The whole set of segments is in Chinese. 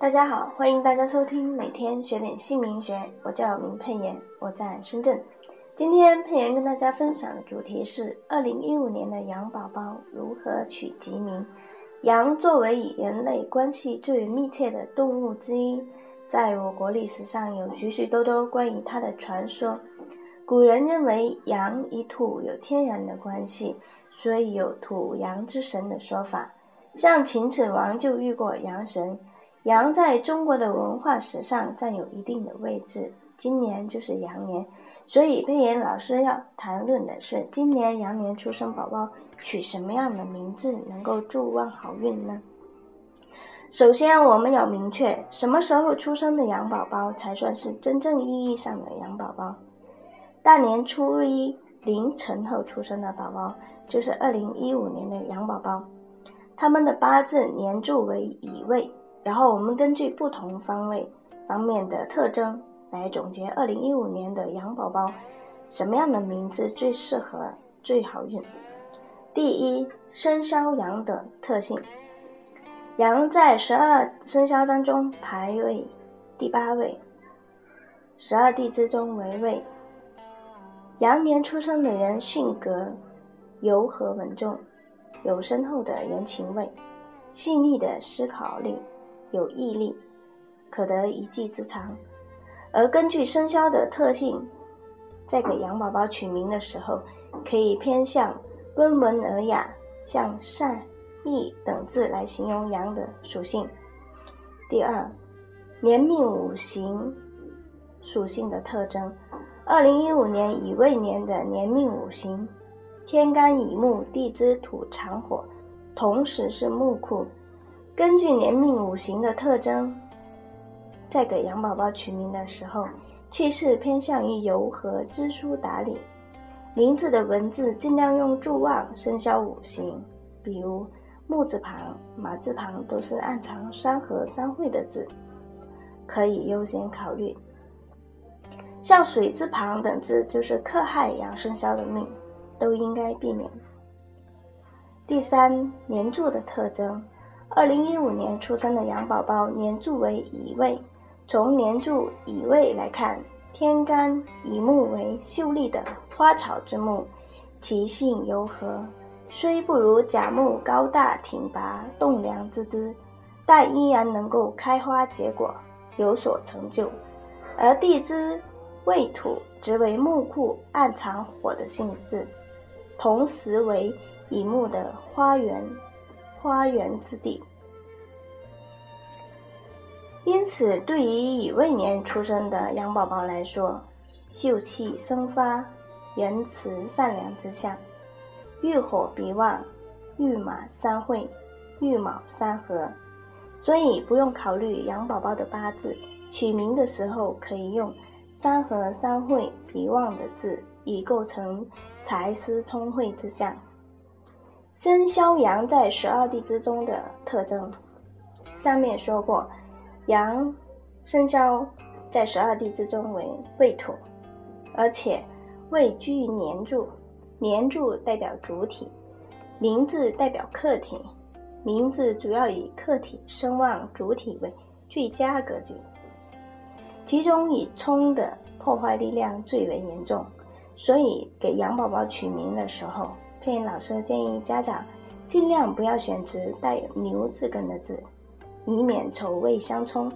大家好，欢迎大家收听每天学点姓名学。我叫明佩妍，我在深圳。今天佩妍跟大家分享的主题是二零一五年的羊宝宝如何取吉名。羊作为与人类关系最密切的动物之一，在我国历史上有许许多多关于它的传说。古人认为羊与土有天然的关系，所以有土羊之神的说法。像秦始皇就遇过羊神。羊在中国的文化史上占有一定的位置。今年就是羊年，所以佩妍老师要谈论的是今年羊年出生宝宝取什么样的名字能够助旺好运呢？首先，我们要明确什么时候出生的羊宝宝才算是真正意义上的羊宝宝。大年初一凌晨后出生的宝宝就是二零一五年的羊宝宝，他们的八字年柱为乙未。然后我们根据不同方位方面的特征来总结二零一五年的羊宝宝什么样的名字最适合最好运。第一，生肖羊的特性，羊在十二生肖当中排位第八位，十二地支中为位。羊年出生的人性格柔和稳重，有深厚的人情味，细腻的思考力。有毅力，可得一技之长。而根据生肖的特性，在给羊宝宝取名的时候，可以偏向温文尔雅、像善、义等字来形容羊的属性。第二，年命五行属性的特征。二零一五年乙未年的年命五行，天干乙木，地支土藏火，同时是木库。根据年命五行的特征，在给羊宝宝取名的时候，气势偏向于柔和、知书达理。名字的文字尽量用助旺生肖五行，比如木字旁、马字旁都是暗藏山河山会的字，可以优先考虑。像水字旁等字就是克害羊生肖的命，都应该避免。第三，年柱的特征。二零一五年出生的羊宝宝年柱为乙未，从年柱乙未来看，天干乙木为秀丽的花草之木，其性柔和，虽不如甲木高大挺拔栋梁之姿，但依然能够开花结果，有所成就。而地支未土则为木库，暗藏火的性质，同时为乙木的花园。花园之地，因此对于乙未年出生的羊宝宝来说，秀气生发、仁慈善良之相，遇火必旺，遇马三会，遇卯三合，所以不用考虑羊宝宝的八字，取名的时候可以用三合三会必旺的字，以构成财思通会之相。生肖羊在十二地支中的特征，上面说过，羊生肖在十二地支中为未土，而且位居于年柱，年柱代表主体，名字代表客体，名字主要以客体声望主体为最佳格局，其中以冲的破坏力量最为严重，所以给羊宝宝取名的时候。佩音老师建议家长尽量不要选择带有牛字根的字，以免丑味相冲，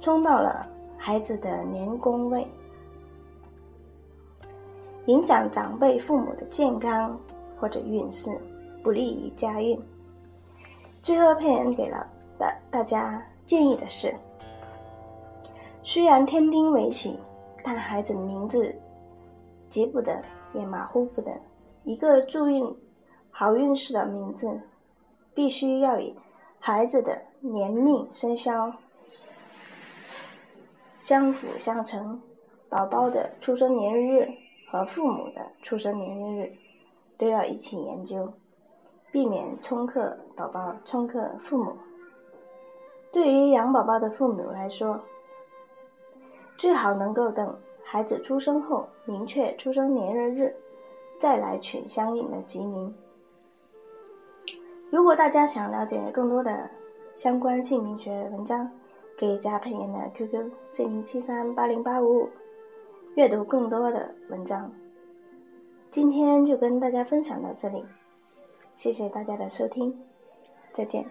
冲到了孩子的年宫位，影响长辈父母的健康或者运势，不利于家运。最后，佩恩给了大大家建议的是：虽然天丁为喜，但孩子的名字急不得，也马虎不得。一个助运好运势的名字，必须要与孩子的年命生肖相辅相成。宝宝的出生年月日和父母的出生年月日都要一起研究，避免冲克宝宝、冲克父母。对于养宝宝的父母来说，最好能够等孩子出生后，明确出生年月日。再来取相应的吉名。如果大家想了解更多的相关姓名学文章，可以加佩妍的 QQ 四零七三八零八五五，阅读更多的文章。今天就跟大家分享到这里，谢谢大家的收听，再见。